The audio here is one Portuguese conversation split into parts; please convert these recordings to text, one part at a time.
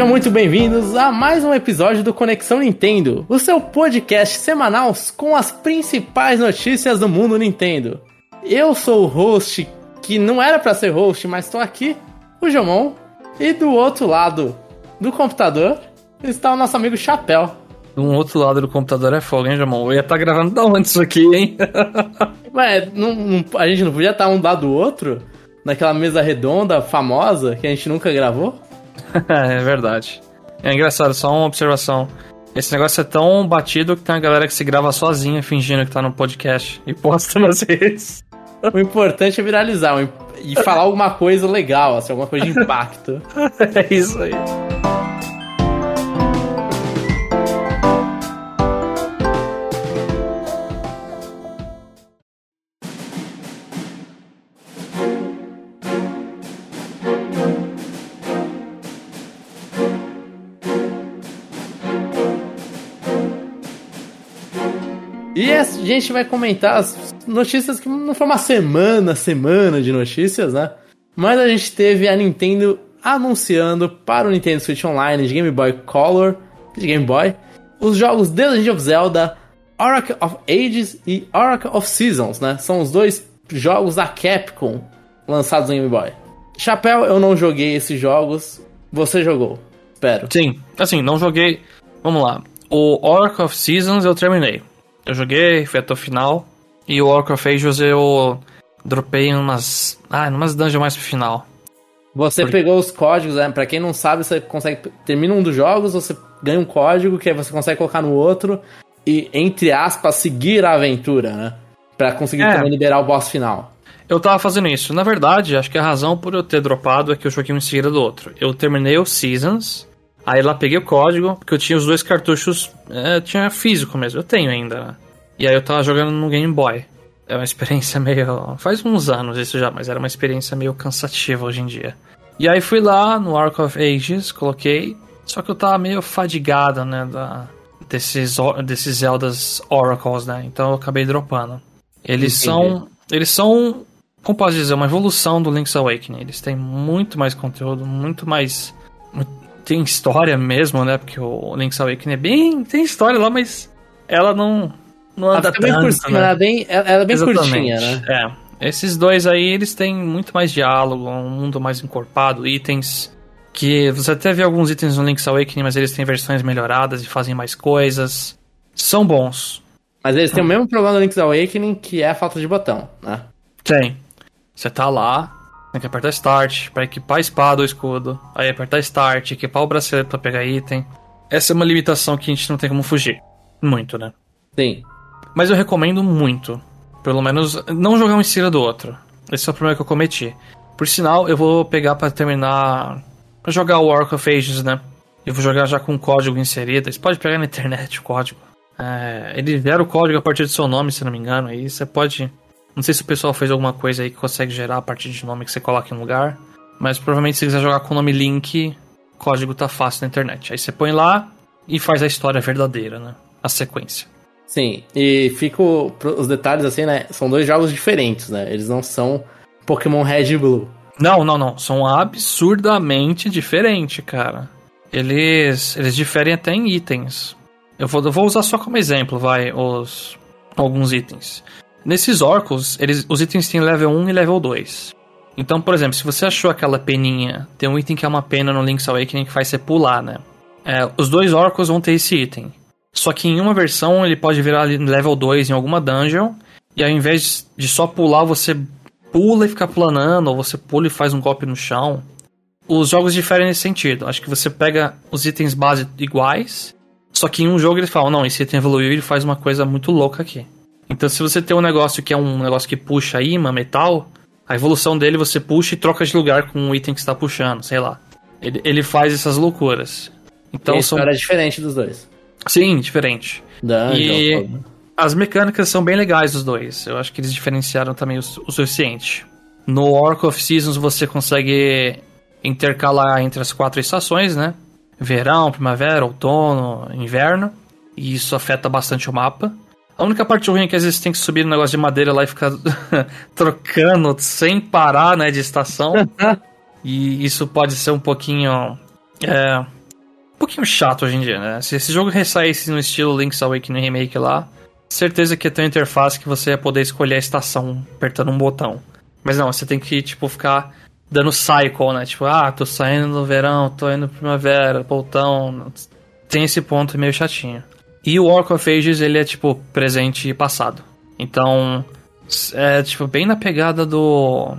Sejam muito bem-vindos a mais um episódio do Conexão Nintendo, o seu podcast semanal com as principais notícias do mundo Nintendo. Eu sou o host, que não era para ser host, mas estou aqui, o Jomon, e do outro lado do computador está o nosso amigo Chapéu. Um outro lado do computador é fogo, hein, Jamon? Eu ia estar tá gravando da onde isso aqui, hein? Ué, não, não, a gente não podia estar um lado do outro? Naquela mesa redonda, famosa, que a gente nunca gravou? é verdade. É engraçado, só uma observação. Esse negócio é tão batido que tem uma galera que se grava sozinha fingindo que tá no podcast e posta nas redes. O importante é viralizar e falar alguma coisa legal, assim, alguma coisa de impacto. é isso aí. E a gente vai comentar as notícias que não foi uma semana, semana de notícias, né? Mas a gente teve a Nintendo anunciando para o Nintendo Switch Online de Game Boy Color, de Game Boy, os jogos The Legend of Zelda, Oracle of Ages e Oracle of Seasons, né? São os dois jogos da Capcom lançados no Game Boy. Chapéu, eu não joguei esses jogos. Você jogou? Espero. Sim, assim, não joguei. Vamos lá. O Oracle of Seasons eu terminei. Eu joguei, fui até o final. E o Walker of Ages eu dropei em umas. Ah, umas dungeons mais pro final. Você Porque... pegou os códigos, né? Pra quem não sabe, você consegue. Termina um dos jogos, você ganha um código que aí você consegue colocar no outro e, entre aspas, seguir a aventura, né? Pra conseguir é. também liberar o boss final. Eu tava fazendo isso. Na verdade, acho que a razão por eu ter dropado é que eu joguei um em seguida do outro. Eu terminei o Seasons, aí lá peguei o código, porque eu tinha os dois cartuchos. É, tinha físico mesmo, eu tenho ainda, né? E aí eu tava jogando no Game Boy. É uma experiência meio. Faz uns anos isso já, mas era uma experiência meio cansativa hoje em dia. E aí fui lá no Ark of Ages, coloquei. Só que eu tava meio fadigado, né? Da, desses, desses Zeldas Oracles, né? Então eu acabei dropando. Eles Entendi. são. Eles são. Como posso dizer? Uma evolução do Link's Awakening. Eles têm muito mais conteúdo, muito mais. Tem história mesmo, né? Porque o Link's Awakening é bem. Tem história lá, mas ela não não anda tanto, bem né? ela é bem, ela é bem curtinha, né? É. Esses dois aí, eles têm muito mais diálogo, um mundo mais encorpado, itens que você até vê alguns itens no Link's Awakening, mas eles têm versões melhoradas e fazem mais coisas. São bons. Mas eles têm o mesmo problema no Link's Awakening, que é a falta de botão, né? Tem. Você tá lá, tem que apertar Start para equipar a espada ou escudo. Aí apertar Start, equipar o bracelete para pegar item. Essa é uma limitação que a gente não tem como fugir. Muito, né? Sim. Mas eu recomendo muito. Pelo menos não jogar um em cima do outro. Esse é o problema que eu cometi. Por sinal, eu vou pegar para terminar. Pra jogar o Ark of Ages, né? Eu vou jogar já com o código inserido. Você pode pegar na internet o código. É, ele gera o código a partir do seu nome, se não me engano. Aí você pode. Não sei se o pessoal fez alguma coisa aí que consegue gerar a partir de nome que você coloca em um lugar. Mas provavelmente se quiser jogar com o nome Link, código tá fácil na internet. Aí você põe lá e faz a história verdadeira, né? A sequência. Sim, e fico. Os detalhes assim, né? São dois jogos diferentes, né? Eles não são Pokémon Red e Blue. Não, não, não. São absurdamente diferentes, cara. Eles, eles diferem até em itens. Eu vou, eu vou usar só como exemplo, vai, os alguns itens. Nesses orcos, eles, os itens têm level 1 e level 2. Então, por exemplo, se você achou aquela peninha, tem um item que é uma pena no Link's Awakening que faz você pular, né? É, os dois orcos vão ter esse item. Só que em uma versão ele pode virar level 2 em alguma dungeon. E ao invés de só pular, você pula e fica planando, ou você pula e faz um golpe no chão. Os jogos diferem nesse sentido. Acho que você pega os itens base iguais, só que em um jogo eles falam, não, esse item evoluiu e ele faz uma coisa muito louca aqui. Então se você tem um negócio que é um negócio que puxa imã, metal, a evolução dele você puxa e troca de lugar com o item que está puxando, sei lá. Ele, ele faz essas loucuras. Então Isso são... era diferente dos dois. Sim, diferente. e as mecânicas são bem legais dos dois. Eu acho que eles diferenciaram também o, o suficiente. No Orc of Seasons você consegue intercalar entre as quatro estações, né? Verão, primavera, outono, inverno. E isso afeta bastante o mapa. A única parte ruim é que às vezes tem que subir no negócio de madeira lá e ficar trocando sem parar, né, de estação. e isso pode ser um pouquinho é, pouquinho chato hoje em dia, né? Se esse jogo ressaísse no estilo Link's Awakening Remake lá, certeza que ia ter uma interface que você ia poder escolher a estação apertando um botão. Mas não, você tem que, tipo, ficar dando cycle, né? Tipo, ah, tô saindo no verão, tô indo primavera, voltão. Tem esse ponto meio chatinho. E o Walk of Ages, ele é, tipo, presente e passado. Então, é, tipo, bem na pegada do...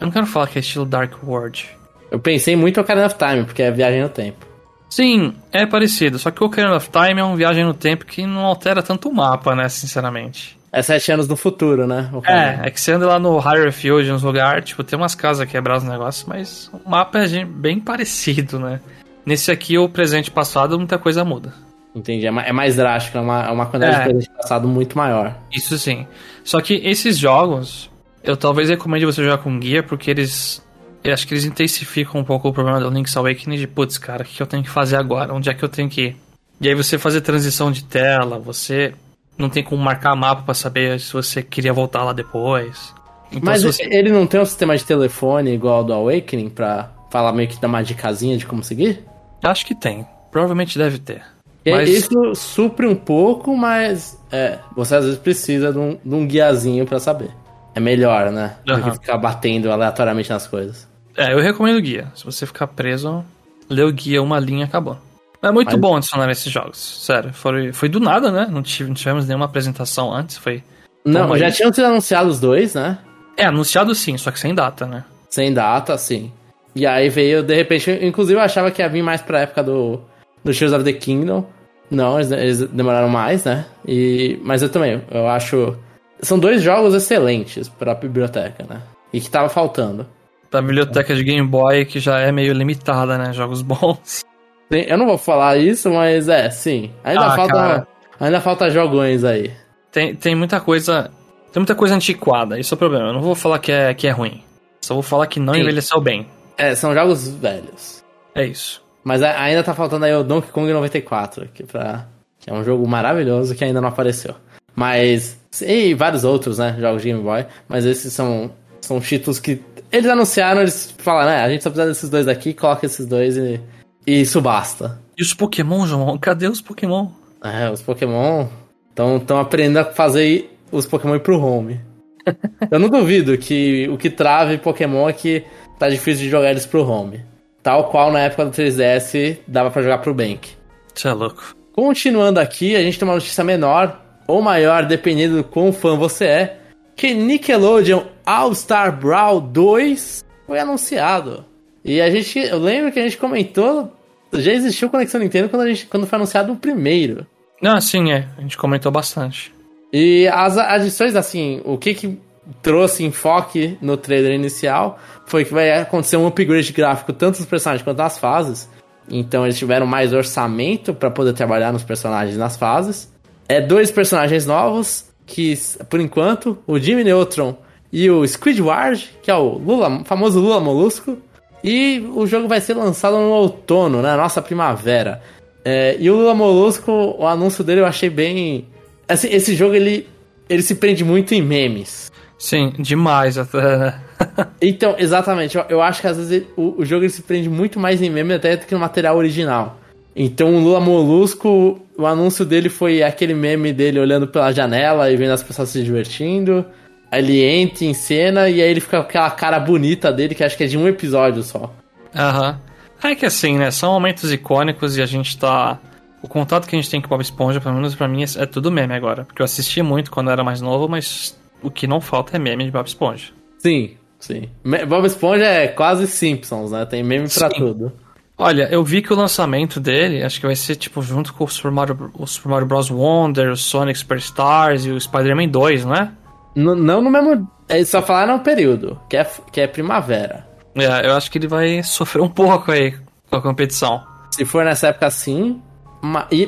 Eu não quero falar que é estilo Dark World. Eu pensei muito no Ocarina of Time, porque é viagem no tempo. Sim, é parecido. Só que o Ocarina of Time é uma viagem no tempo que não altera tanto o mapa, né, sinceramente. É sete anos no futuro, né? É, é que você anda lá no Higher Field, nos lugares, tipo, tem umas casas quebradas, negócios, mas o mapa é bem parecido, né? Nesse aqui, o presente e passado, muita coisa muda. Entendi, é mais drástico, é uma, é uma quantidade é. de presente passado muito maior. Isso sim. Só que esses jogos, eu talvez recomende você jogar com guia, porque eles eu acho que eles intensificam um pouco o problema do Link's Awakening de, putz, cara, o que eu tenho que fazer agora? Onde é que eu tenho que ir? E aí você fazer transição de tela, você não tem como marcar mapa para saber se você queria voltar lá depois. Então, Mas você... ele não tem um sistema de telefone igual ao do Awakening pra falar meio que dar uma dicasinha de como seguir? Acho que tem. Provavelmente deve ter. Mas... Isso supre um pouco, mas é, você às vezes precisa de um, de um guiazinho para saber. É melhor, né? Do que ficar batendo aleatoriamente nas coisas. É, eu recomendo o guia. Se você ficar preso, lê o guia, uma linha, acabou. É muito Mas... bom adicionar esses jogos, sério. Foi, foi do nada, né? Não tivemos nenhuma apresentação antes, foi... Não, já tinham sido anunciados os dois, né? É, anunciado sim, só que sem data, né? Sem data, sim. E aí veio, de repente, inclusive eu achava que ia vir mais pra época do, do Tears of the Kingdom. Não, eles, eles demoraram mais, né? E, mas eu também, eu acho... São dois jogos excelentes pra biblioteca, né? E que tava faltando da biblioteca de Game Boy que já é meio limitada, né? Jogos bons. Eu não vou falar isso, mas é, sim. Ainda ah, falta cara. ainda falta jogões aí. Tem, tem muita coisa, tem muita coisa antiquada, isso é o problema. Eu não vou falar que é que é ruim. Só vou falar que não sim. envelheceu bem. É, são jogos velhos. É isso. Mas ainda tá faltando aí o Donkey Kong 94, que, pra, que é um jogo maravilhoso que ainda não apareceu. Mas. E vários outros, né? Jogos de Game Boy. Mas esses são, são títulos que eles anunciaram, eles falaram, né? A gente só precisa desses dois daqui, coloca esses dois e, e isso basta. E os Pokémon, João? Cadê os Pokémon? É, os Pokémon estão aprendendo a fazer os Pokémon ir pro home. Eu não duvido que o que trave Pokémon é que tá difícil de jogar eles pro home. Tal qual na época do 3DS dava para jogar pro Bank. Você é louco. Continuando aqui, a gente tem uma notícia menor ou maior, dependendo do quão fã você é que Nickelodeon All-Star Brawl 2 foi anunciado. E a gente, eu lembro que a gente comentou, já existiu Conexão Nintendo quando, a gente, quando foi anunciado o primeiro. Ah, sim, é. A gente comentou bastante. E as adições, assim, o que que trouxe enfoque no trailer inicial foi que vai acontecer um upgrade gráfico tanto dos personagens quanto das fases. Então eles tiveram mais orçamento para poder trabalhar nos personagens nas fases. É dois personagens novos, que, por enquanto, o Jimmy Neutron e o Squidward, que é o Lula, famoso Lula Molusco. E o jogo vai ser lançado no outono, na nossa primavera. É, e o Lula Molusco, o anúncio dele eu achei bem. Assim, esse jogo ele, ele se prende muito em memes. Sim, demais até. então, exatamente. Eu, eu, acho que às vezes ele, o, o jogo ele se prende muito mais em memes até do que no material original. Então o Lula Molusco, o anúncio dele foi aquele meme dele olhando pela janela e vendo as pessoas se divertindo. Aí ele entra em cena e aí ele fica com aquela cara bonita dele, que acho que é de um episódio só. Aham. Uhum. É que assim, né? São momentos icônicos e a gente tá. O contato que a gente tem com o Bob Esponja, pelo menos pra mim, é, é tudo meme agora. Porque eu assisti muito quando eu era mais novo, mas o que não falta é meme de Bob Esponja. Sim, sim. Bob Esponja é quase Simpsons, né? Tem meme pra sim. tudo. Olha, eu vi que o lançamento dele, acho que vai ser tipo junto com o Super Mario, o Super Mario Bros. Wonder, o Sonic Superstars e o Spider-Man 2, não é? N não no mesmo. Eles só falaram no período, que é, que é primavera. É, eu acho que ele vai sofrer um pouco aí com a competição. Se for nessa época sim.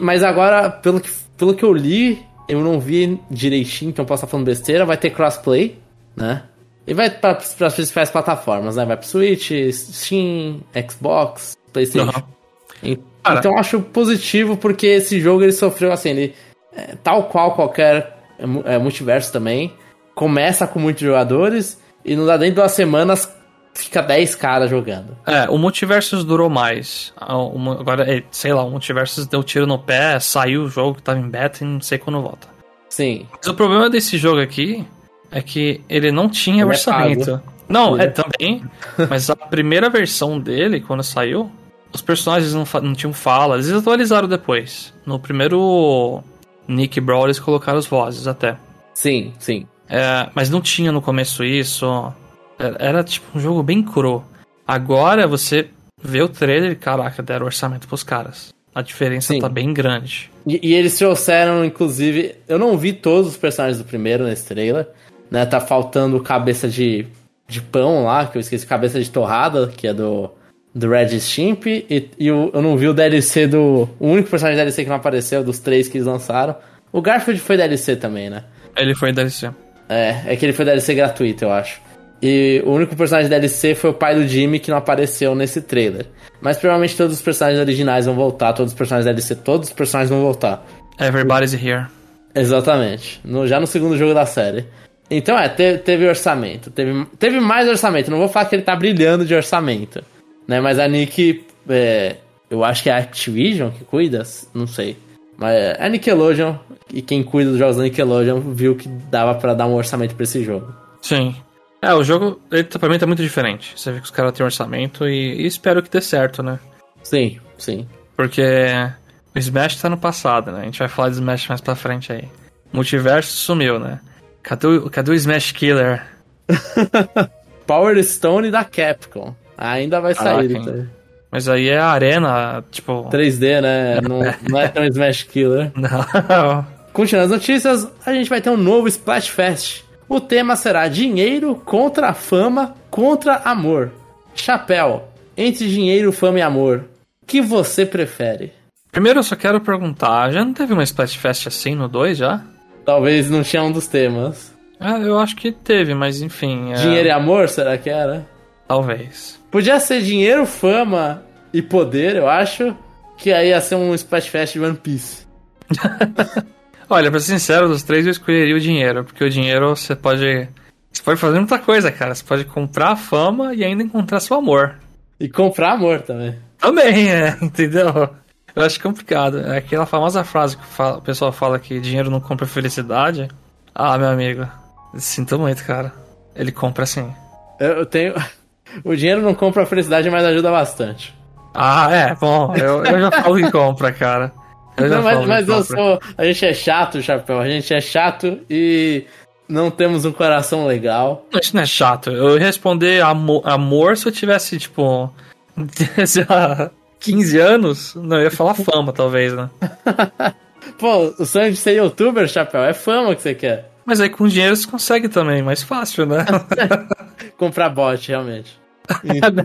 Mas agora, pelo que, pelo que eu li, eu não vi direitinho, então posso estar falando besteira, vai ter crossplay, né? E vai para as principais plataformas, né? Vai pro Switch, Steam, Xbox, PlayStation. Uhum. Então acho positivo porque esse jogo ele sofreu assim, ele, é, tal qual qualquer é, multiverso também, começa com muitos jogadores e não dá dentro de duas semanas fica 10 caras jogando. É, o Multiversus durou mais. Agora, é, sei lá, o Multiversus deu tiro no pé, saiu o jogo que tava em beta e não sei quando volta. Sim. Mas o problema desse jogo aqui é que ele não tinha ele é orçamento. É não, é também. mas a primeira versão dele, quando saiu, os personagens não, não tinham fala. Eles atualizaram depois. No primeiro Nick Brawl eles colocaram as vozes até. Sim, sim. É, mas não tinha no começo isso. Era, era, tipo um jogo bem cru. Agora você vê o trailer e caraca, deram orçamento pros caras. A diferença sim. tá bem grande. E, e, eles trouxeram, inclusive. Eu não vi todos os personagens do primeiro nesse trailer. Né? Tá faltando cabeça de, de pão lá, que eu esqueci, cabeça de torrada, que é do do Red Stimp e, e o, eu não vi o DLC do. O único personagem DLC que não apareceu, dos três que eles lançaram. O Garfield foi DLC também, né? Ele foi DLC. É, é que ele foi DLC gratuito, eu acho. E o único personagem DLC foi o pai do Jimmy que não apareceu nesse trailer. Mas provavelmente todos os personagens originais vão voltar, todos os personagens DLC, todos os personagens vão voltar. Everybody's here. Exatamente. No, já no segundo jogo da série. Então é, teve, teve orçamento. Teve, teve mais orçamento. Não vou falar que ele tá brilhando de orçamento. Né? Mas a Nick, é, eu acho que é a Activision que cuida, não sei. Mas é a Nickelodeon, e quem cuida dos jogos da Nickelodeon, viu que dava para dar um orçamento para esse jogo. Sim. É, o jogo, ele tá, pra mim tá muito diferente. Você vê que os caras têm um orçamento e, e, espero que dê certo, né? Sim, sim. Porque o Smash tá no passado, né? A gente vai falar de Smash mais pra frente aí. Multiverso sumiu, né? Cadê o, cadê o Smash Killer? Power Stone da Capcom. Ainda vai sair. Então. Mas aí é arena, tipo. 3D, né? Não, não é tão Smash Killer. Não. Continuando as notícias, a gente vai ter um novo Splash Fest. O tema será dinheiro contra fama contra amor. Chapéu, entre dinheiro, fama e amor, que você prefere? Primeiro eu só quero perguntar, já não teve uma Splash Fest assim no 2 já? Talvez não tinha um dos temas. Ah, eu acho que teve, mas enfim. É... Dinheiro e amor, será que era? Talvez. Podia ser dinheiro, fama e poder, eu acho. Que aí ia ser um Splash Fest de One Piece. Olha, pra ser sincero, dos três eu escolheria o dinheiro, porque o dinheiro você pode. Você pode fazer muita coisa, cara. Você pode comprar fama e ainda encontrar seu amor. E comprar amor também. Também, é, entendeu? Eu acho complicado. É aquela famosa frase que o pessoal fala que dinheiro não compra felicidade. Ah, meu amigo. Sinto muito, cara. Ele compra sim. Eu tenho. O dinheiro não compra a felicidade, mas ajuda bastante. Ah, é, bom, eu, eu já falo que compra, cara. Eu não, mas, mas eu sou. A gente é chato, Chapéu. A gente é chato e não temos um coração legal. Isso não é chato. Eu ia responder amor, amor se eu tivesse, tipo. sei lá, 15 anos. Não, eu ia falar fama, talvez, né? Pô, o sonho de ser youtuber, Chapéu, é fama que você quer. Mas aí com dinheiro você consegue também, mais fácil, né? Comprar bot, realmente.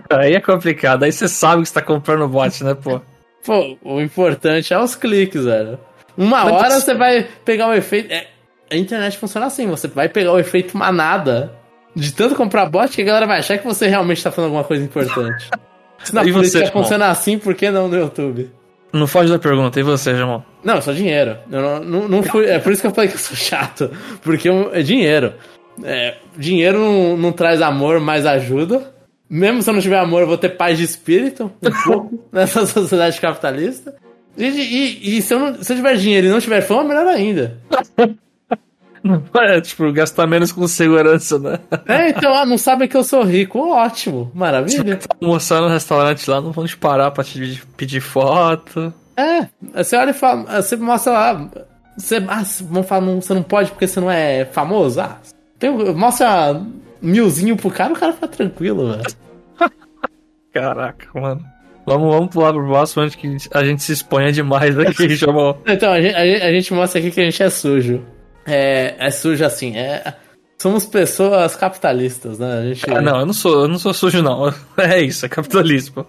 aí é complicado, aí você sabe que você tá comprando bot, né, pô? Pô, o importante é os cliques, velho. Uma Mas hora você vai pegar o efeito. É, a internet funciona assim, você vai pegar o efeito manada de tanto comprar bot que a galera vai achar que você realmente tá fazendo alguma coisa importante. Se na e política você, funciona assim, por que não no YouTube? Não foge da pergunta, e você, Jamon? Não, é só dinheiro. Eu não, não, não fui, é por isso que eu falei que eu sou chato. Porque é dinheiro. É, dinheiro não, não traz amor, mas ajuda. Mesmo se eu não tiver amor, eu vou ter paz de espírito, um pouco, nessa sociedade capitalista. E, e, e se, eu não, se eu tiver dinheiro e não tiver fome, melhor ainda. É, tipo, gastar menos com segurança, né? É, então, ah, não sabem que eu sou rico. Ótimo, maravilha. Você tá almoçando no restaurante lá, não vão te parar pra te pedir foto. É, você olha e fala, você mostra lá. Você, ah, vão falar, não, você não pode porque você não é famoso? Ah, tem, mostra milzinho pro cara, o cara fica tranquilo, velho. Caraca, mano. Vamos, vamos pular pro próximo antes que a gente se exponha demais aqui, chamou. Então, a gente, a gente mostra aqui que a gente é sujo é, é sujo assim. É, somos pessoas capitalistas, né? A gente... Ah, não, eu não sou, eu não sou sujo, não. É isso, é capitalismo.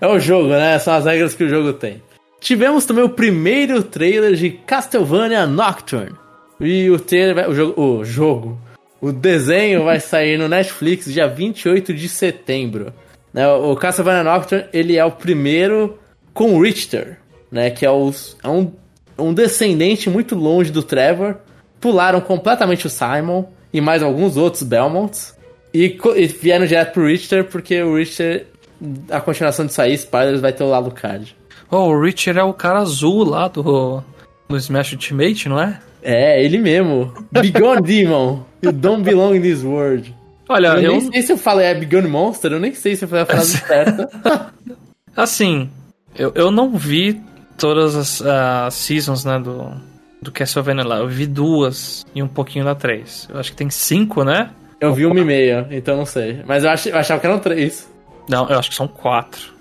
é o jogo, né? São as regras que o jogo tem. Tivemos também o primeiro trailer de Castlevania Nocturne. E o trailer, o jogo, o jogo, o desenho vai sair no Netflix dia 28 de setembro. Né? O Castlevania Nocturne, ele é o primeiro com Richter, né? Que é, os, é um um descendente muito longe do Trevor, pularam completamente o Simon e mais alguns outros Belmonts. E, e vieram direto pro Richter, porque o Richter, a continuação de sair, Spiders vai ter o lado card. Oh, o Richard é o cara azul lá do, do Smash Ultimate, não é? É, ele mesmo. Begone Demon. You don't belong in this world. Olha, eu, eu, nem sei se eu falei é Begone Monster, eu nem sei se eu falei a frase certa. assim, eu, eu não vi todas as ah, seasons, né, do, do Castlevania lá. Eu vi duas e um pouquinho da três. Eu acho que tem cinco, né? Eu vi uma e meia, então não sei. Mas eu, ach, eu achava que eram três. Não, eu acho que são quatro.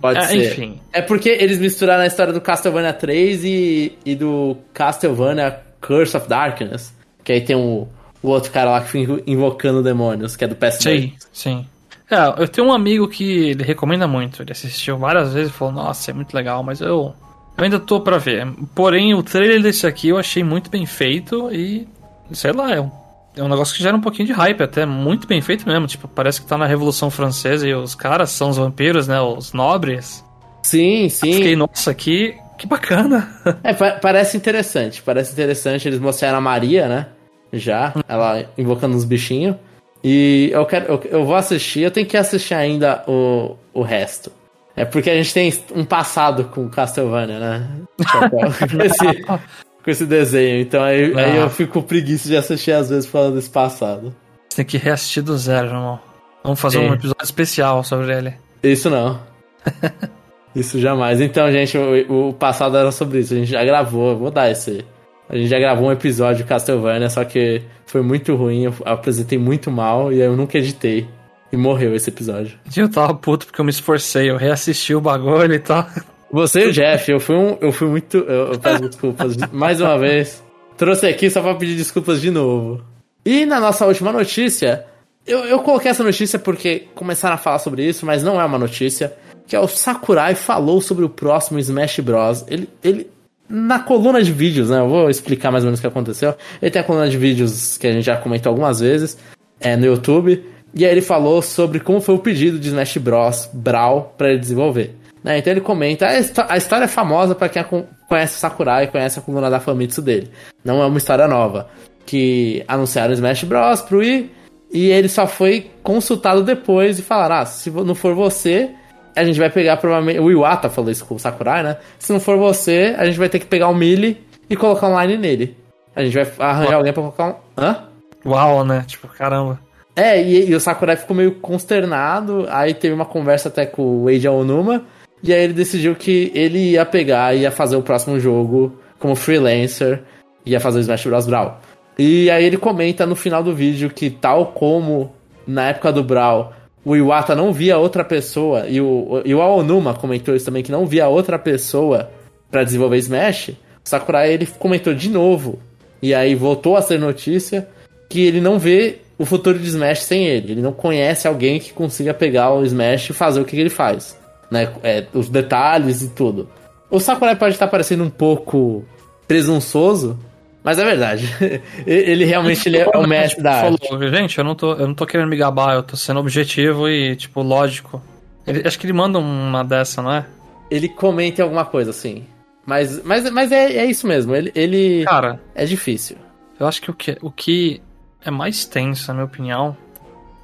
Pode ah, ser. Enfim. É porque eles misturaram a história do Castlevania 3 e, e do Castlevania Curse of Darkness. Que aí tem o, o outro cara lá que fica invocando demônios, que é do PS2. Sim, sim. É, eu tenho um amigo que ele recomenda muito. Ele assistiu várias vezes e falou, nossa, é muito legal, mas eu, eu ainda tô pra ver. Porém, o trailer desse aqui eu achei muito bem feito e, sei lá, é um, é um negócio que gera um pouquinho de hype, até muito bem feito mesmo. Tipo, parece que tá na Revolução Francesa e os caras são os vampiros, né? Os nobres. Sim, sim. Fiquei, nossa, que, que bacana. É, pa- parece interessante, parece interessante. Eles mostraram a Maria, né? Já, ela invocando uns bichinhos. E eu quero, eu, eu vou assistir, eu tenho que assistir ainda o, o resto. É porque a gente tem um passado com Castlevania, né? com, esse, com esse desenho. Então aí, aí Ah. eu fico com preguiça de assistir às vezes falando desse passado. Você tem que reassistir do zero, irmão. Vamos fazer Sim. um episódio especial sobre ele. Isso não. isso jamais. Então, gente, o, o passado era sobre isso. A gente já gravou, vou dar esse. A gente já gravou um episódio de Castlevania, só que foi muito ruim, eu apresentei muito mal e eu nunca editei. E morreu esse episódio. Eu tava puto porque eu me esforcei, eu reassisti o bagulho e tal. Você e o Jeff, eu fui um. Eu fui muito. Eu, eu peço desculpas de- mais uma vez. Trouxe aqui só pra pedir desculpas de novo. E na nossa última notícia, eu, eu coloquei essa notícia porque começaram a falar sobre isso, mas não é uma notícia. Que é o Sakurai falou sobre o próximo Smash Bros. Ele. ele na coluna de vídeos, né? Eu vou explicar mais ou menos o que aconteceu. Ele tem a coluna de vídeos que a gente já comentou algumas vezes é, no YouTube. E aí ele falou sobre como foi o pedido de Smash Bros. Brawl pra ele desenvolver. Né? Então ele comenta, a, histó- a história é famosa pra quem conhece o Sakurai e conhece a coluna da Famitsu dele. Não é uma história nova. Que anunciaram o Smash Bros. pro Wii e ele só foi consultado depois e falaram, ah, se não for você, a gente vai pegar provavelmente... O Iwata falou isso com o Sakurai, né? Se não for você, a gente vai ter que pegar o Melee e colocar online nele. A gente vai arranjar alguém pra colocar um... Hã? Uau, né? Tipo, caramba. É, e, e o Sakurai ficou meio consternado, aí teve uma conversa até com o Eiji Aonuma, e aí ele decidiu que ele ia pegar e ia fazer o próximo jogo como freelancer, ia fazer o Smash Bros. Brawl. E aí ele comenta no final do vídeo que tal como na época do Brawl, o Iwata não via outra pessoa, e o, e o Aonuma comentou isso também, que não via outra pessoa pra desenvolver Smash, o Sakurai ele comentou de novo, e aí voltou a ser notícia, que ele não vê o futuro de Smash sem ele. Ele não conhece alguém que consiga pegar o Smash e fazer o que, que ele faz. Né? É, os detalhes e tudo. O Sakurai pode estar parecendo um pouco presunçoso, mas é verdade. ele realmente ele é o mestre da arte. Falou, gente, eu não, tô, eu não tô querendo me gabar, eu tô sendo objetivo e, tipo, lógico. Ele- acho que ele manda uma dessa, não é? Ele comenta alguma coisa, assim. Mas, mas, mas é, é isso mesmo. Ele, ele Cara, é difícil. eu acho que o, que o que é mais tenso, na minha opinião,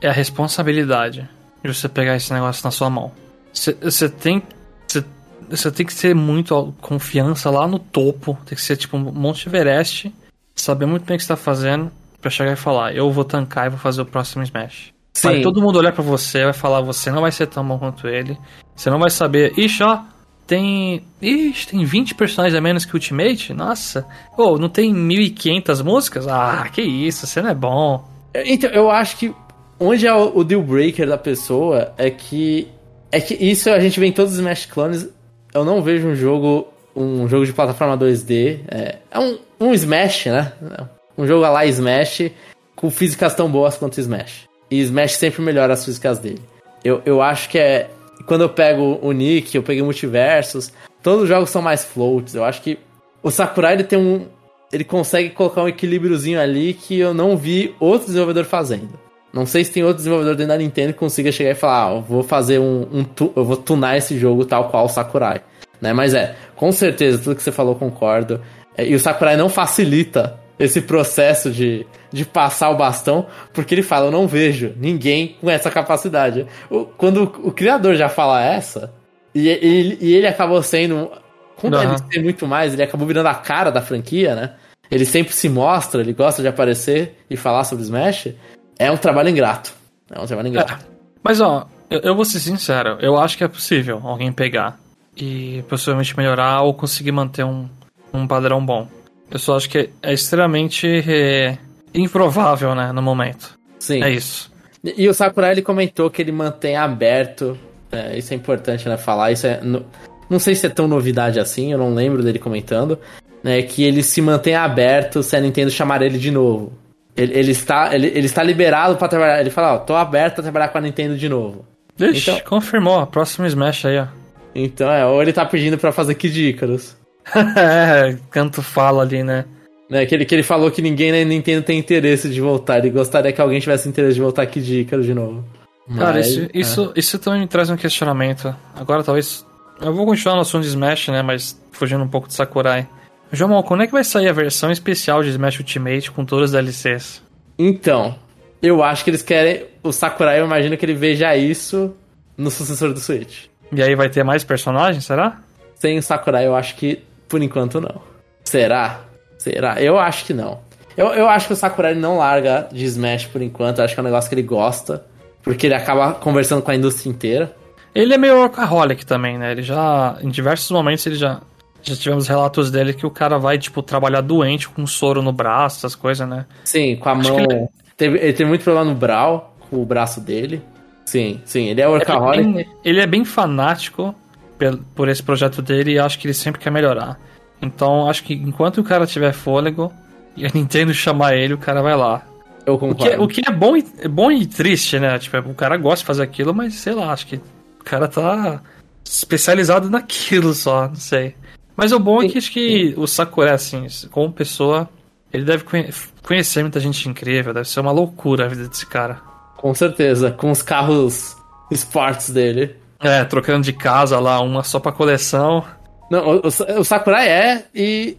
é a responsabilidade de você pegar esse negócio na sua mão. Você tem. Você tem que ter muito confiança lá no topo. Tem que ser tipo um Monte Everest. Saber muito bem o que você tá fazendo. Pra chegar e falar, eu vou tancar e vou fazer o próximo Smash. Vai Sim. todo mundo olhar pra você, vai falar, você não vai ser tão bom quanto ele. Você não vai saber, ixi, ó, tem. Ixi, tem 20 personagens a menos que o Ultimate? Nossa. Pô, não tem 1500 músicas? Ah, que isso, você não é bom. Então, eu acho que onde é o deal breaker da pessoa é que. É que isso a gente vê em todos os Smash Clones. Eu não vejo um jogo. Um jogo de plataforma 2D. É, é um, um Smash, né? Um jogo lá Smash com físicas tão boas quanto Smash. E Smash sempre melhora as físicas dele. Eu, eu acho que é. Quando eu pego o Nick, eu peguei Multiversos, todos os jogos são mais floats. Eu acho que o Sakurai ele tem um. Ele consegue colocar um equilíbriozinho ali que eu não vi outro desenvolvedor fazendo. Não sei se tem outro desenvolvedor dentro da Nintendo que consiga chegar e falar, ah, vou fazer um, um tu- eu vou tunar esse jogo tal qual o Sakurai, né? Mas é, com certeza tudo que você falou concordo. É, e o Sakurai não facilita esse processo de, de passar o bastão, porque ele fala, eu não vejo ninguém com essa capacidade. O, quando o, o criador já fala essa, e ele, e ele acabou sendo. Como uhum. ele tem muito mais, ele acabou virando a cara da franquia, né? Ele sempre se mostra, ele gosta de aparecer e falar sobre Smash. É um trabalho ingrato. É um trabalho ingrato. É. Mas ó, eu, eu vou ser sincero, eu acho que é possível alguém pegar e possivelmente melhorar ou conseguir manter um, um padrão bom. Eu só acho que é extremamente é, improvável, né, no momento. Sim. É isso. E, e o Sakurai ele comentou que ele mantém aberto. É, isso é importante, né? Falar. Isso é. No, não sei se é tão novidade assim, eu não lembro dele comentando. Né, que ele se mantém aberto se a Nintendo chamar ele de novo. Ele, ele está, ele, ele está liberado para trabalhar. Ele fala, ó, tô aberto a trabalhar com a Nintendo de novo. Ixi, então, confirmou. Próximo Smash aí, ó. Então é, ou ele tá pedindo para fazer Kid Icarus. é, canto fala ali, né? É, que, ele, que ele falou que ninguém na Nintendo tem interesse de voltar. Ele gostaria que alguém tivesse interesse de voltar aqui de Icarus de novo. Mas, Cara, isso, é. isso, isso também me traz um questionamento. Agora talvez. Eu vou continuar no assunto de Smash, né? Mas fugindo um pouco de Sakurai. João, quando é que vai sair a versão especial de Smash Ultimate com todos os DLCs? Então, eu acho que eles querem. O Sakurai, eu imagino que ele veja isso no sucessor do Switch. E aí vai ter mais personagens, será? Sem o Sakurai, eu acho que por enquanto não. Será? Será? Eu acho que não. Eu, eu acho que o Sakurai não larga de Smash por enquanto. Eu acho que é um negócio que ele gosta. Porque ele acaba conversando com a indústria inteira. Ele é meio workaholic também, né? Ele já. Em diversos momentos ele já. Já tivemos relatos dele que o cara vai, tipo, trabalhar doente com soro no braço, essas coisas, né? Sim, com a acho mão. Ele... É teve, ele teve muito problema no braço, com o braço dele. Sim, sim, ele é workaholic. Ele é bem, ele é bem fanático por esse projeto dele e acho que ele sempre quer melhorar. Então acho que enquanto o cara tiver fôlego e a Nintendo chamar ele, o cara vai lá. Eu concordo. O que, é, o que é bom, e, é bom e triste, né? Tipo, o cara gosta de fazer aquilo, mas sei lá, acho que o cara tá especializado naquilo só, não sei. Mas o bom é que acho que o Sakura, assim, como pessoa, ele deve conhecer muita gente incrível, deve ser uma loucura a vida desse cara. Com certeza, com os carros esportes dele. É, trocando de casa lá, uma só pra coleção. Não, o, o, o Sakurai é, e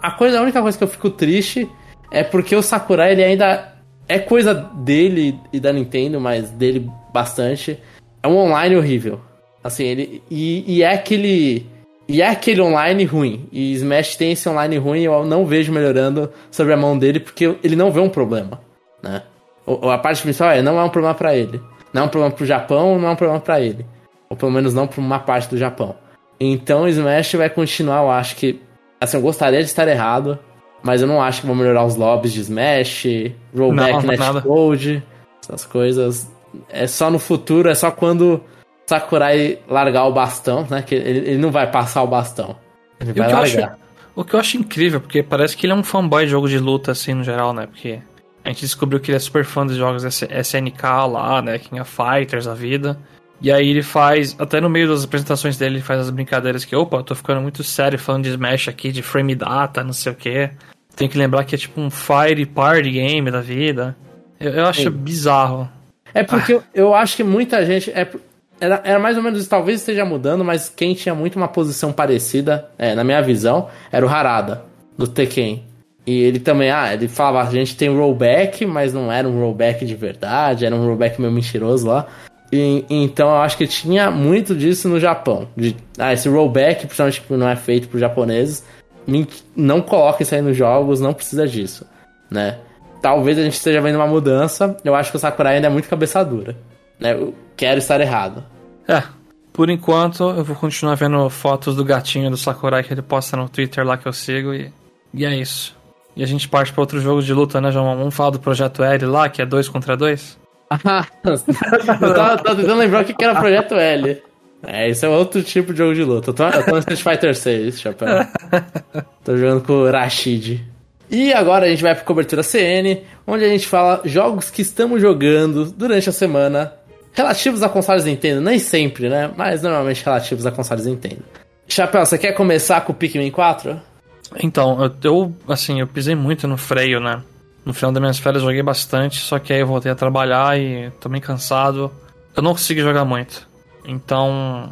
a, coisa, a única coisa que eu fico triste é porque o Sakurai ele ainda é coisa dele e da Nintendo, mas dele bastante. É um online horrível. Assim, ele. E, e é aquele. E é aquele online ruim. E Smash tem esse online ruim e eu não vejo melhorando sobre a mão dele porque ele não vê um problema, né? a parte principal é, não é um problema para ele. Não é um problema pro Japão, não é um problema para ele. Ou pelo menos não pra uma parte do Japão. Então o Smash vai continuar, eu acho que. Assim, eu gostaria de estar errado, mas eu não acho que vão melhorar os lobbies de Smash, rollback netcode, essas coisas. É só no futuro, é só quando Sakurai largar o bastão, né? Que ele, ele não vai passar o bastão. Ele vai largar. Acho, o que eu acho incrível, porque parece que ele é um fanboy de jogo de luta, assim, no geral, né? Porque a gente descobriu que ele é super fã dos jogos SNK lá, né? King of Fighters, a vida. E aí ele faz, até no meio das apresentações dele, ele faz as brincadeiras que, opa, eu tô ficando muito sério falando de Smash aqui, de frame data, não sei o que. Tem que lembrar que é tipo um Fire Party game da vida. Eu, eu acho Sim. bizarro. É porque ah. eu, eu, acho que muita gente. É, era, era mais ou menos talvez esteja mudando, mas quem tinha muito uma posição parecida, é, na minha visão, era o Harada, do Tekken. E ele também, ah, ele falava, a gente tem rollback, mas não era um rollback de verdade, era um rollback meio mentiroso lá. E, então eu acho que tinha muito disso no Japão. De, ah, esse rollback, principalmente que não é feito por japoneses, não coloca isso aí nos jogos, não precisa disso, né? Talvez a gente esteja vendo uma mudança, eu acho que o Sakurai ainda é muito cabeça dura. Né? Eu quero estar errado. É, por enquanto eu vou continuar vendo fotos do gatinho do Sakurai que ele posta no Twitter lá que eu sigo e, e é isso. E a gente parte para outros jogos de luta, né, João? Vamos falar do Projeto L lá, que é 2 contra 2? Ah, eu tava, tava, tentando lembrar o que era Projeto L. É, isso é outro tipo de jogo de luta. Eu tô, eu tô no Street Fighter 6, chapéu. tô jogando com o Rashid. E agora a gente vai pra cobertura CN, onde a gente fala jogos que estamos jogando durante a semana, relativos a consoles Nintendo. Nem sempre, né? Mas normalmente relativos a consoles Nintendo. Chapéu, você quer começar com o Pikmin 4? Então, eu, assim, eu pisei muito no freio, né? No final das minhas férias joguei bastante, só que aí eu voltei a trabalhar e tô meio cansado. Eu não consegui jogar muito. Então,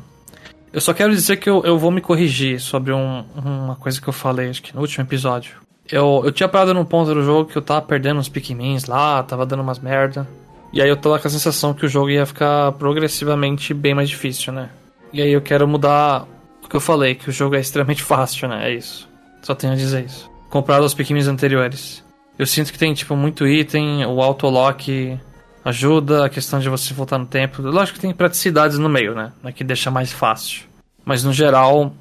eu só quero dizer que eu, eu vou me corrigir sobre um, uma coisa que eu falei, acho que no último episódio. Eu, eu tinha parado num ponto do jogo que eu tava perdendo uns Pikmins lá, tava dando umas merda. E aí eu tô com a sensação que o jogo ia ficar progressivamente bem mais difícil, né? E aí eu quero mudar o que eu falei, que o jogo é extremamente fácil, né? É isso. Só tenho a dizer isso. Comparado aos Pikmins anteriores. Eu sinto que tem, tipo, muito item, o auto-lock ajuda, a questão de você voltar no tempo. Lógico que tem praticidades no meio, né? né que deixa mais fácil. Mas no geral,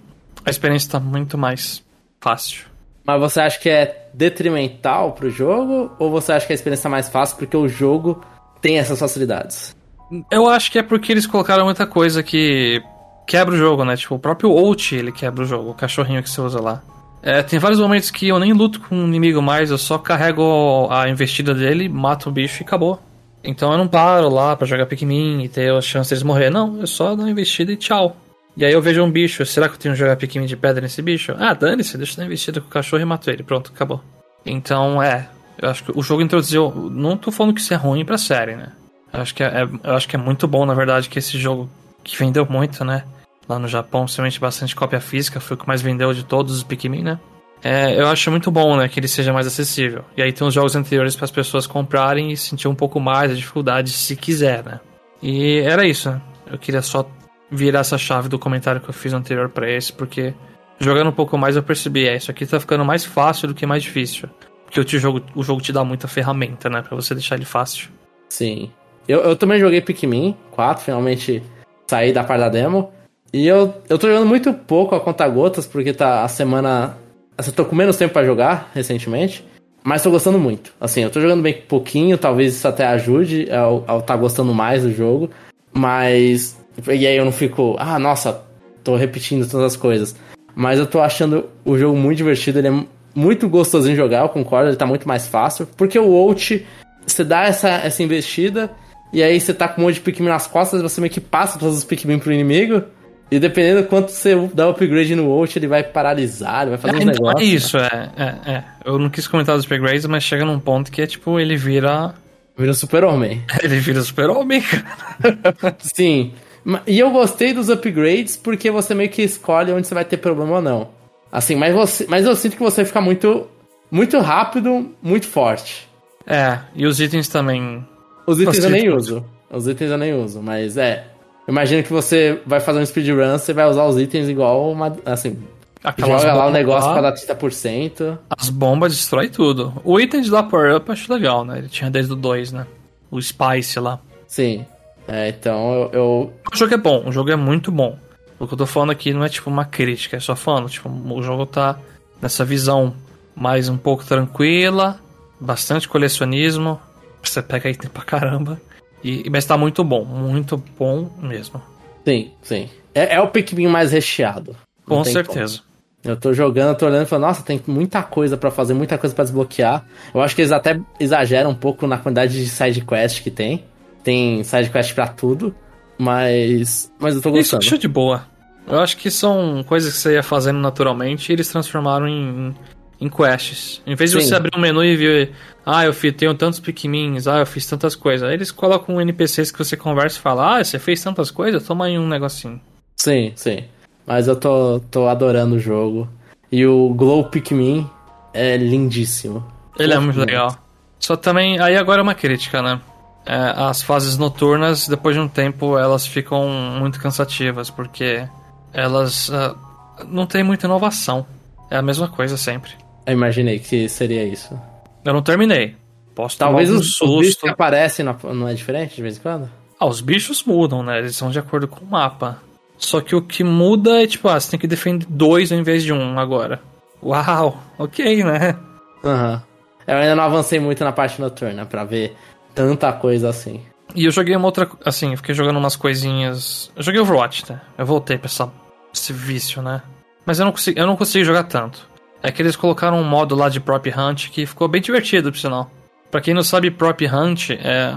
a experiência tá muito mais fácil. Mas você acha que é detrimental pro jogo? Ou você acha que a experiência é mais fácil porque o jogo tem essas facilidades? Eu acho que é porque eles colocaram muita coisa que quebra o jogo, né? Tipo, o próprio ult ele quebra o jogo, o cachorrinho que você usa lá. É, tem vários momentos que eu nem luto com o inimigo mais, eu só carrego a investida dele, mato o bicho e acabou. Então eu não paro lá para jogar Pikmin e ter a chance deles morrer. Não, eu só dou uma investida e tchau. E aí eu vejo um bicho, será que eu tenho que jogar Pikmin de pedra nesse bicho? Ah, dane-se, deixa eu dar investida com o cachorro e mato ele. Pronto, acabou. Então, é. Eu acho que o jogo introduziu. Não tô falando que isso é ruim pra série, né? Eu acho que é, é acho que é muito bom, na verdade, que esse jogo que vendeu muito, né? Lá no Japão, principalmente bastante cópia física, foi o que mais vendeu de todos os Pikmin, né? É, eu acho muito bom, né, que ele seja mais acessível. E aí tem os jogos anteriores para as pessoas comprarem e sentir um pouco mais a dificuldade se quiser, né? E era isso, né? Eu queria só virar essa chave do comentário que eu fiz anterior para esse, porque jogando um pouco mais eu percebi, é, isso aqui tá ficando mais fácil do que mais difícil. Porque o, jogo, o jogo te dá muita ferramenta, né, para você deixar ele fácil. Sim. Eu, eu também joguei Pikmin 4, finalmente saí da parte da demo. E eu, eu tô jogando muito pouco a conta gotas, porque tá a semana eu tô com menos tempo para jogar recentemente, mas tô gostando muito. Assim, eu tô jogando bem pouquinho, talvez isso até ajude ao, ao tá gostando mais do jogo, mas. E aí eu não fico, ah, nossa, tô repetindo todas as coisas. Mas eu tô achando o jogo muito divertido, ele é muito gostosinho de jogar, eu concordo, ele tá muito mais fácil. Porque o Out, você dá essa, essa investida, e aí você tá com um monte de Pikmin nas costas, você meio que passa todos os Pikmin pro inimigo. E dependendo do quanto você dá upgrade no Ult, ele vai paralisar, ele vai fazer é, uns então negócios. É isso, é, é, é. Eu não quis comentar os upgrades, mas chega num ponto que é tipo, ele vira. Vira super-homem. ele vira super-homem, cara. Sim. E eu gostei dos upgrades porque você meio que escolhe onde você vai ter problema ou não. Assim, mas, você, mas eu sinto que você fica muito, muito rápido, muito forte. É, e os itens também. Os itens eu nem uso. Os itens eu nem uso, mas é. Imagina que você vai fazer um speedrun, você vai usar os itens igual uma. Assim. Aquelas joga lá o negócio lá, pra dar 30%. As bombas destrói tudo. O item de dar power up eu acho legal, né? Ele tinha desde o 2, né? O Spice lá. Sim. É, então eu, eu. O jogo é bom, o jogo é muito bom. O que eu tô falando aqui não é tipo uma crítica, é só falando, tipo, o jogo tá nessa visão mais um pouco tranquila, bastante colecionismo. Você pega item pra caramba. E, mas tá muito bom, muito bom mesmo. Sim, sim. É, é o Pikmin mais recheado. Com certeza. Como. Eu tô jogando, tô olhando e falando, nossa, tem muita coisa para fazer, muita coisa para desbloquear. Eu acho que eles até exageram um pouco na quantidade de side quest que tem. Tem side quest pra tudo, mas mas eu tô gostando. Isso de boa. Eu acho que são coisas que você ia fazendo naturalmente e eles transformaram em, em quests. Em vez de Sim. você abrir um menu e ver, ah, eu fiz, tenho tantos Pikmins, ah, eu fiz tantas coisas. Aí eles colocam NPCs que você conversa e fala, ah, você fez tantas coisas, toma aí um negocinho. Sim, sim. Mas eu tô, tô adorando o jogo. E o Glow Pikmin é lindíssimo. Ele é muito legal. Só também, aí agora é uma crítica, né? É, as fases noturnas, depois de um tempo, elas ficam muito cansativas, porque elas uh, não tem muita inovação. É a mesma coisa sempre. Eu imaginei que seria isso. Eu não terminei. Posso Talvez os, susto. os bichos que aparecem não, não é diferente de vez em quando? Ah, os bichos mudam, né? Eles são de acordo com o mapa. Só que o que muda é tipo, ah, você tem que defender dois ao invés de um agora. Uau, ok, né? Aham. Uhum. Eu ainda não avancei muito na parte noturna para ver tanta coisa assim. E eu joguei uma outra. Assim, eu fiquei jogando umas coisinhas. Eu joguei Overwatch, né? Eu voltei pra essa, esse vício, né? Mas eu não, consegui, eu não consegui jogar tanto é que eles colocaram um modo lá de Prop Hunt que ficou bem divertido, por sinal. Pra quem não sabe, Prop Hunt é,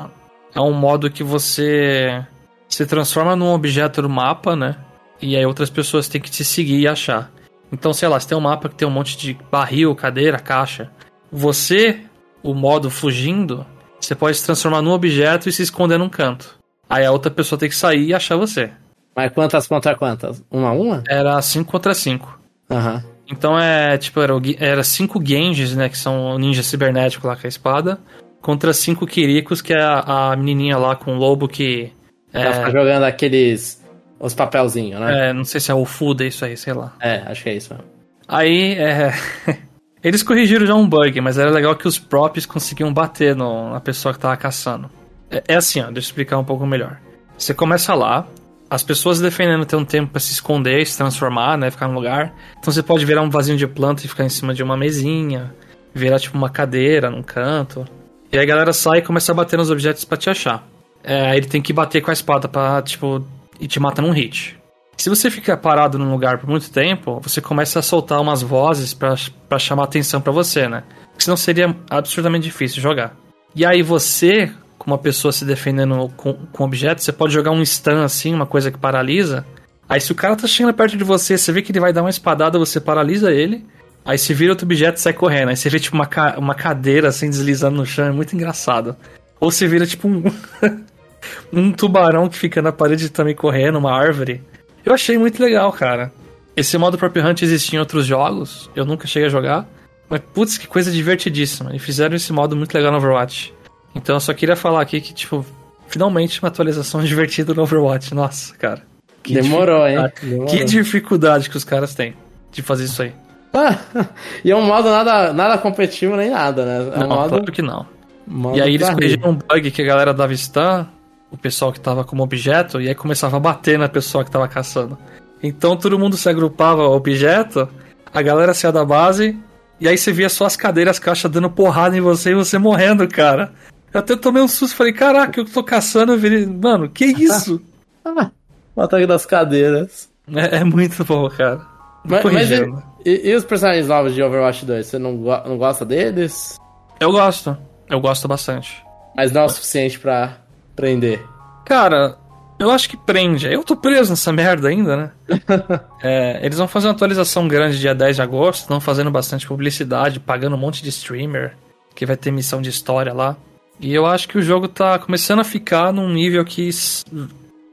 é um modo que você se transforma num objeto do mapa, né? E aí outras pessoas têm que te seguir e achar. Então, sei lá, se tem um mapa que tem um monte de barril, cadeira, caixa. Você, o modo fugindo, você pode se transformar num objeto e se esconder num canto. Aí a outra pessoa tem que sair e achar você. Mas quantas contra quantas? Uma a uma? Era 5 contra 5. Aham. Uhum. Então é, tipo, era, era cinco Genjis, né, que são o ninja cibernético lá com a espada, contra cinco Kirikos, que é a, a menininha lá com o lobo que... Ela fica jogando aqueles. Os papelzinhos, né? É, não sei se é o Fuda, isso aí, sei lá. É. acho que é isso mesmo. Aí, é... Eles corrigiram já um bug, mas era legal que os props conseguiam bater no- na pessoa que tava caçando. É, é assim, ó, deixa eu explicar um pouco melhor. Você começa lá, as pessoas defendendo ter um tempo pra se esconder, se transformar, né, ficar no lugar. Então você pode virar um vasinho de planta e ficar em cima de uma mesinha, virar tipo uma cadeira num canto. E aí a galera sai e começa a bater nos objetos pra te achar. É, ele tem que bater com a espada pra, tipo, e te mata num hit. Se você fica parado num lugar por muito tempo, você começa a soltar umas vozes pra chamar atenção pra você, né? Porque senão seria absurdamente difícil jogar. E aí você, como uma pessoa se defendendo com, com objetos, você pode jogar um stun assim, uma coisa que paralisa. Aí se o cara tá chegando perto de você, você vê que ele vai dar uma espadada, você paralisa ele. Aí você vira outro objeto e sai correndo. Aí você vê tipo uma, ca- uma cadeira assim deslizando no chão, é muito engraçado. Ou você vira tipo um, um tubarão que fica na parede também correndo, uma árvore. Eu achei muito legal, cara. Esse modo Prop Hunt existia em outros jogos, eu nunca cheguei a jogar. Mas putz, que coisa divertidíssima. E fizeram esse modo muito legal no Overwatch. Então eu só queria falar aqui que, tipo, finalmente uma atualização divertida no Overwatch. Nossa, cara. Que Demorou, hein? Demorou. Que dificuldade que os caras têm de fazer isso aí. e é um modo nada, nada competitivo nem nada, né? É um Não, modo. claro que não. modo E aí eles corrigiram um bug que a galera dava stun, o pessoal que tava como objeto, e aí começava a bater na pessoa que tava caçando. Então todo mundo se agrupava ao objeto, a galera saía da base, e aí você via só as cadeiras, as caixas dando porrada em você e você morrendo, cara. Eu até tomei um susto, falei, caraca, eu tô caçando, eu virei, mano, que isso? O ataque das cadeiras. é, é muito bom, cara. Mas, mas e, Corrigindo. e- e os personagens novos de Overwatch 2? Você não, go- não gosta deles? Eu gosto, eu gosto bastante. Mas não é o suficiente pra prender. Cara, eu acho que prende. Eu tô preso nessa merda ainda, né? É, eles vão fazer uma atualização grande dia 10 de agosto, estão fazendo bastante publicidade, pagando um monte de streamer, que vai ter missão de história lá. E eu acho que o jogo tá começando a ficar num nível que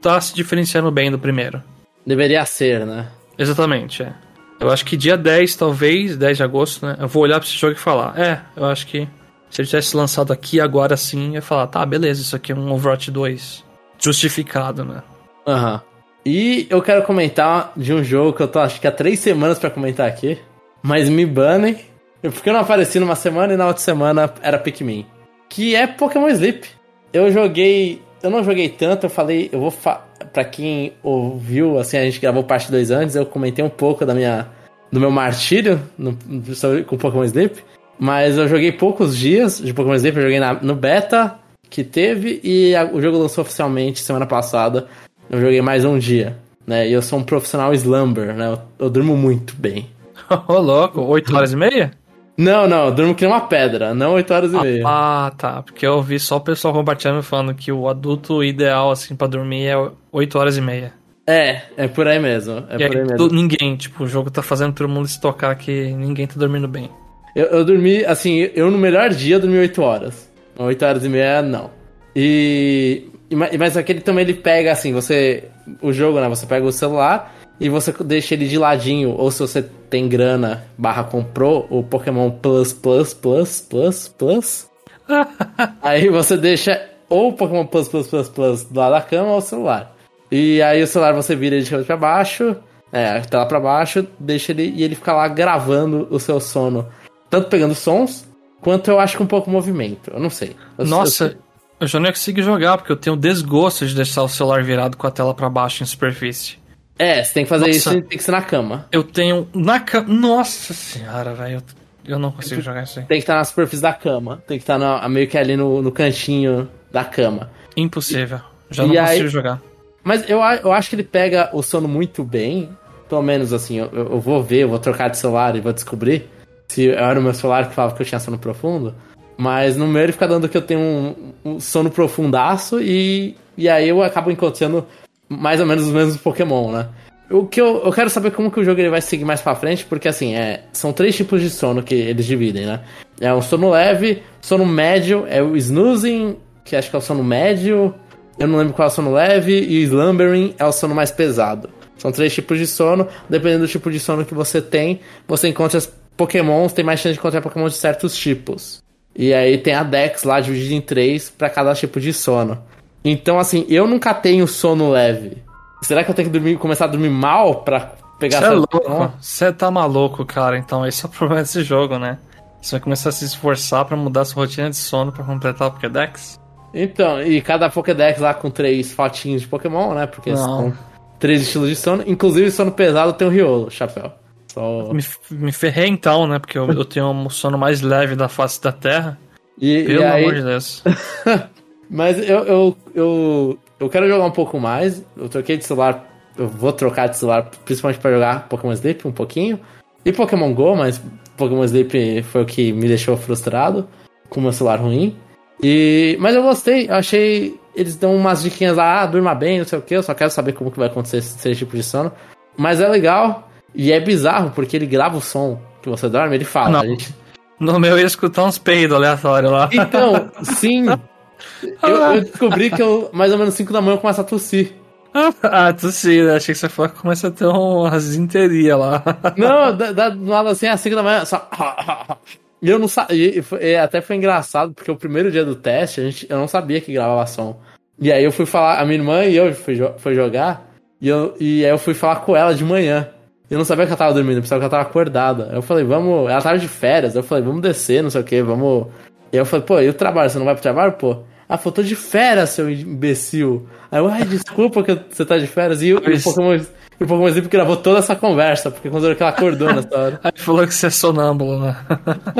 tá se diferenciando bem do primeiro. Deveria ser, né? Exatamente, é. Eu acho que dia 10, talvez, 10 de agosto, né? Eu vou olhar pra esse jogo e falar, é, eu acho que se ele tivesse lançado aqui agora sim, ia falar, tá, beleza, isso aqui é um Overwatch 2 justificado, né? Aham. E eu quero comentar de um jogo que eu tô acho que há três semanas pra comentar aqui. Mas me banem. Porque eu não apareci numa semana e na outra semana era Pikmin. Que é Pokémon Sleep. Eu joguei. Eu não joguei tanto, eu falei, eu vou. Fa pra quem ouviu, assim, a gente gravou parte 2 antes, eu comentei um pouco da minha. do meu martírio no, sobre- com Pokémon Sleep. Mas eu joguei poucos dias de Pokémon Sleep, eu joguei na- no beta que teve e a- o jogo lançou oficialmente semana passada. Eu joguei mais um dia, né? E eu sou um profissional slumber, né? Eu, eu durmo muito bem. Ô, louco, 8 horas e meia? Não, não, eu durmo que nem uma pedra, não 8 horas e meia. Ah, tá. Porque eu vi só o pessoal compartilhando falando que o adulto ideal, assim, pra dormir é 8 horas e meia. É, é por aí mesmo. É e por aí aí, mesmo. ninguém, tipo, o jogo tá fazendo todo mundo se tocar que ninguém tá dormindo bem. Eu, eu dormi, assim, eu no melhor dia dormi 8 horas. 8 horas e meia, não. E. ma- Mas aquele também ele pega, assim, você. O jogo, né? Você pega o celular e você deixa ele de ladinho. Ou se você tem grana, barra comprou o Pokémon Plus, Plus, Plus, Plus, Plus. aí você deixa ou o Pokémon Plus, Plus, Plus, Plus do lado da cama ou o celular. E aí o celular você vira ele de cabeça pra baixo, é, a tela pra baixo, deixa ele e ele fica lá gravando o seu sono. Tanto pegando sons, quanto eu acho que um pouco movimento. Eu não sei. Eu- Nossa, eu- eu já não ia conseguir jogar, porque eu tenho desgosto de deixar o celular virado com a tela pra baixo em superfície. é, você tem que fazer Nossa. isso tem que ser na cama. Eu tenho na cama. Nossa senhora, velho. Eu, não consigo jogar isso aí. Tem que estar na superfície da cama. Tem que estar na- meio que ali no, no cantinho da cama. Impossível. Já E não aí- consigo jogar. Mas eu, eu acho que ele pega o sono muito bem. Pelo menos assim, eu, eu vou ver, eu vou trocar de celular e vou descobrir se era o meu celular que falava que eu tinha sono profundo. Mas no meu ele fica dando que eu tenho um, um sono profundaço e, e aí eu acabo encontrando mais ou menos os mesmos Pokémon, né? O que eu, eu quero saber como que o jogo ele vai seguir mais pra frente, porque assim, é, são três tipos de sono que eles dividem, né? É um sono leve, sono médio, é o snoozing, que acho que é o sono médio, eu não lembro qual é o sono leve, e o slumbering é o sono mais pesado. São três tipos de sono. Dependendo do tipo de sono que você tem, você encontra os pokémons, tem mais chance de encontrar pokémons de certos tipos. E aí tem a Dex lá dividida em três para cada tipo de sono. Então, assim, eu nunca tenho sono leve. Será que eu tenho que dormir, começar a dormir mal pra pegar Você é louco. Você tá maluco, cara. Então esse é o problema desse jogo, né? Você vai começar a se esforçar pra mudar sua rotina de sono pra completar o Pokédex? Então, e cada Pokédex lá com três fotinhos de Pokémon, né? Porque Não. são três estilos de sono. Inclusive, sono pesado tem o Riolo, chapéu. Só... Me, me ferrei então, né? Porque eu, eu tenho um sono mais leve da face da Terra. E, Pelo e aí... amor de Deus. Mas eu, eu, eu, eu quero jogar um pouco mais. Eu troquei de celular. Eu vou trocar de celular principalmente pra jogar Pokémon Sleep um pouquinho. E Pokémon Go, mas Pokémon Sleep foi o que me deixou frustrado com o meu celular ruim. E, mas eu gostei, eu achei. Eles dão umas diquinhas lá, ah, durma bem, não sei o que, eu só quero saber como que vai acontecer esse, esse tipo de sono. Mas é legal e é bizarro, porque ele grava o som que você dorme, ele fala. Não. Gente, No meu eu ia escutar uns peidos aleatórios lá. Então, sim. Eu, eu descobri que eu, mais ou menos 5 da manhã, eu começo a tossir. ah, tossir, né? Achei que você falou que começa a ter uma desinteria lá. Não, dá, do nada assim, às 5 da manhã, só. E eu não sabia. até foi engraçado, porque o primeiro dia do teste, a gente, eu não sabia que gravava som. E aí eu fui falar, a minha irmã e eu fui, foi jogar, e, eu, e aí eu fui falar com ela de manhã. Eu não sabia que ela tava dormindo, eu pensava que ela tava acordada. Aí eu falei, vamos. Ela tava de férias, eu falei, vamos descer, não sei o que, vamos. E eu falei, pô, e o trabalho? Você não vai pro trabalho, pô? Falou, tô de férias, seu imbecil. Aí eu, ai, desculpa que você tá de férias. E, o- e o Pokémon, o Pokémon Sleep gravou toda essa conversa, porque considerou que ela acordou nessa hora. Aí falou que você é sonâmbulo, né?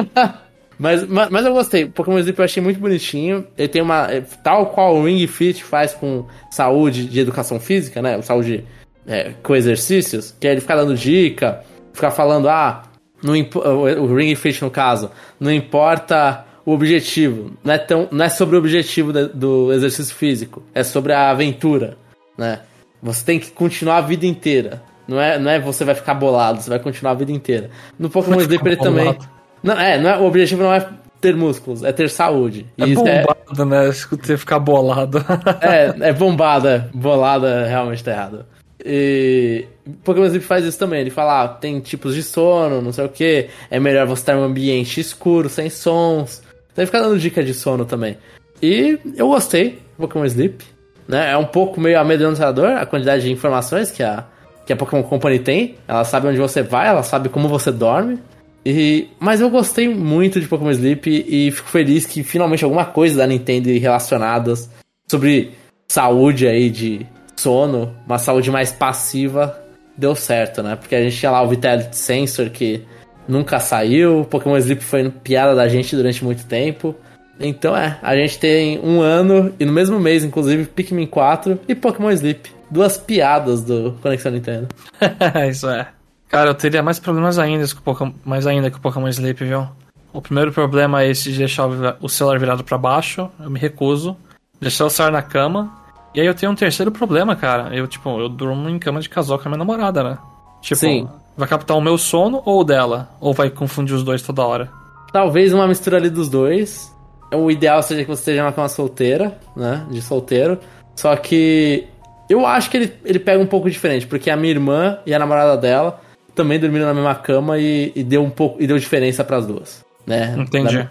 Mas, mas, mas eu gostei. Pokémon Sleep eu achei muito bonitinho. Ele tem uma. é, Tal qual o Ring Fit faz com saúde de educação física, né? Saúde é, com exercícios. Que é ele ficar dando dica, ficar falando, ah, não o Ring Fit no caso, não importa o objetivo. Não é, tão, não é sobre o objetivo da- do exercício físico. É sobre a aventura, né? Você tem que continuar a vida inteira. Não é, não é você vai ficar bolado, você vai continuar a vida inteira. No Pokémon Sleep ele também. Não, é, não é, o objetivo não é ter músculos, é ter saúde. É E é, bombado, né? Escutei ficar bolado. é, é bombada, bolada realmente tá errado. E Pokémon Sleep faz isso também. Ele fala, ah, tem tipos de sono, não sei o que. É melhor você estar em um ambiente escuro, sem sons. Então ele fica dando dica de sono também. E eu gostei do Pokémon Sleep. Né? É um pouco meio amedrontador a quantidade de informações que a, que a Pokémon Company tem. Ela sabe onde você vai, ela sabe como você dorme. E, mas eu gostei muito de Pokémon Sleep e fico feliz que finalmente alguma coisa da Nintendo relacionadas sobre saúde aí de sono, uma saúde mais passiva, deu certo, né? Porque a gente tinha lá o Vitality Sensor que nunca saiu, Pokémon Sleep foi piada da gente durante muito tempo. Então é, a gente tem um ano e no mesmo mês, inclusive, Pikmin 4 e Pokémon Sleep. Duas piadas do Conexão Nintendo. Isso é. Cara, eu teria mais problemas ainda com o Pokémon, mais ainda com o Pokémon Sleep, viu? O primeiro problema é esse de deixar o o celular virado pra baixo. Eu me recuso. Deixar o celular na cama. E aí eu tenho um terceiro problema, cara. Eu, tipo, eu durmo em cama de casal com a minha namorada, né? Tipo, Sim. vai captar o meu sono ou o dela? Ou vai confundir os dois toda hora? Talvez uma mistura ali dos dois. O ideal seja que você esteja numa cama solteira, né? De solteiro. Só que eu acho que ele, ele pega um pouco diferente, porque a minha irmã e a namorada dela também dormiram na mesma cama e, e deu um pouco e deu diferença pras duas, né? Entendi. Da-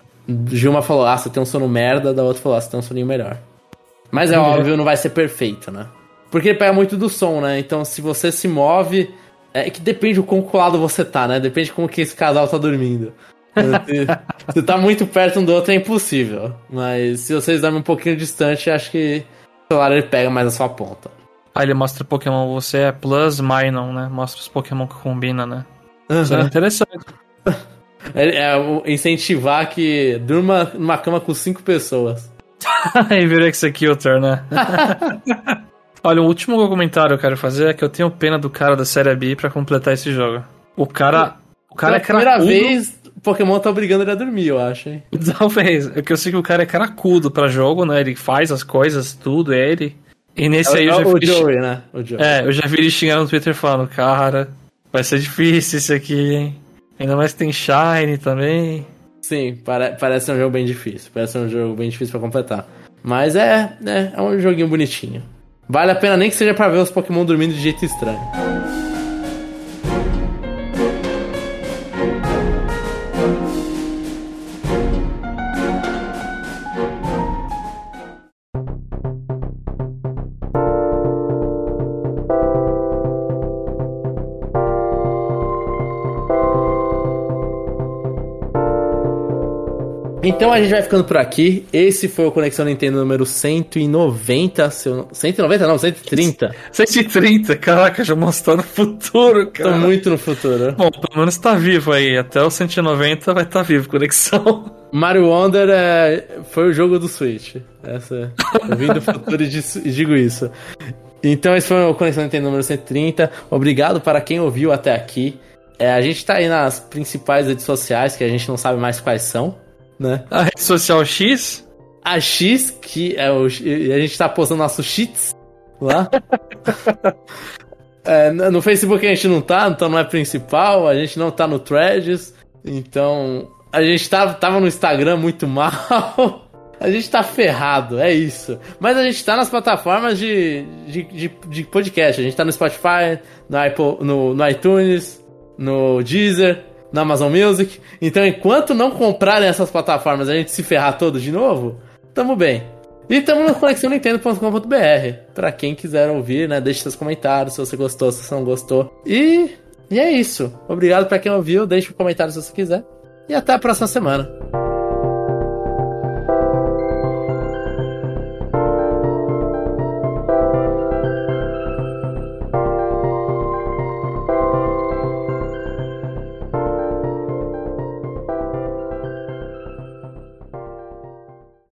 Gilma falou: "Ah, você tem um sono merda", da outra falou: "Ah, você tem um soninho melhor". Mas é Entendi. óbvio, não vai ser perfeito, né? Porque ele pega muito do som, né? Então, se você se move, é que depende o quão colado você tá, né? Depende de como que esse casal tá dormindo. Se, se tá muito perto um do outro é impossível. Mas se vocês dormem um pouquinho distante, acho que o celular ele pega mais a sua ponta. Aí ele mostra Pokémon, você é Plus Minor, né? Mostra os Pokémon que combina, né? Isso é interessante. É, é incentivar que durma numa cama com cinco pessoas. Aí virou Executor, né? Olha, o último comentário que eu quero fazer é que eu tenho pena do cara da série B pra completar esse jogo. O cara. O cara Pela é primeira cracudo. vez, Pokémon tá obrigando ele a dormir, eu acho, hein? Talvez. É que eu sei que o cara é cracudo pra jogo, né? Ele faz as coisas, tudo, é ele. E nesse aí eu já É o vi. Joey, né? O Joey. É, eu já vi ele xingando no Twitter falando, cara, vai ser difícil isso aqui, hein? Ainda mais que tem Shine também. Sim, pare- parece um jogo bem difícil. Parece um jogo bem difícil pra completar. Mas é, é, é um joguinho bonitinho. Vale a pena nem que seja pra ver os Pokémon dormindo de jeito estranho. Então a gente vai ficando por aqui. Esse foi o Conexão Nintendo número 190. Seu... 190 não, 130. 130, caraca, já mostrou no futuro, cara. Tô muito no futuro. Bom, pelo menos tá vivo aí. Até o 190 vai estar tá vivo, Conexão. Mario Wonder é... foi o jogo do Switch. Essa... Eu vim do futuro e digo isso. Então esse foi o Conexão Nintendo número 130. Obrigado para quem ouviu até aqui. É, a gente tá aí nas principais redes sociais, que a gente não sabe mais quais são né? A rede social X? A X, que é o. A gente tá postando nossos cheats lá. é, no Facebook a gente não tá, então não é principal, a gente não tá no Threads, então. A gente tá, tava no Instagram muito mal. A gente tá ferrado, é isso. Mas a gente tá nas plataformas de, de, de, de podcast. A gente tá no Spotify, no, Apple, no, no iTunes, no Deezer, na Amazon Music. Então, enquanto não comprarem essas plataformas a gente se ferrar todo de novo, tamo bem. E tamo no conexãonintendo.com.br. Pra quem quiser ouvir, né? Deixe seus comentários se você gostou, se você não gostou. E, e é isso. Obrigado para quem ouviu. Deixe um comentário se você quiser. E até a próxima semana.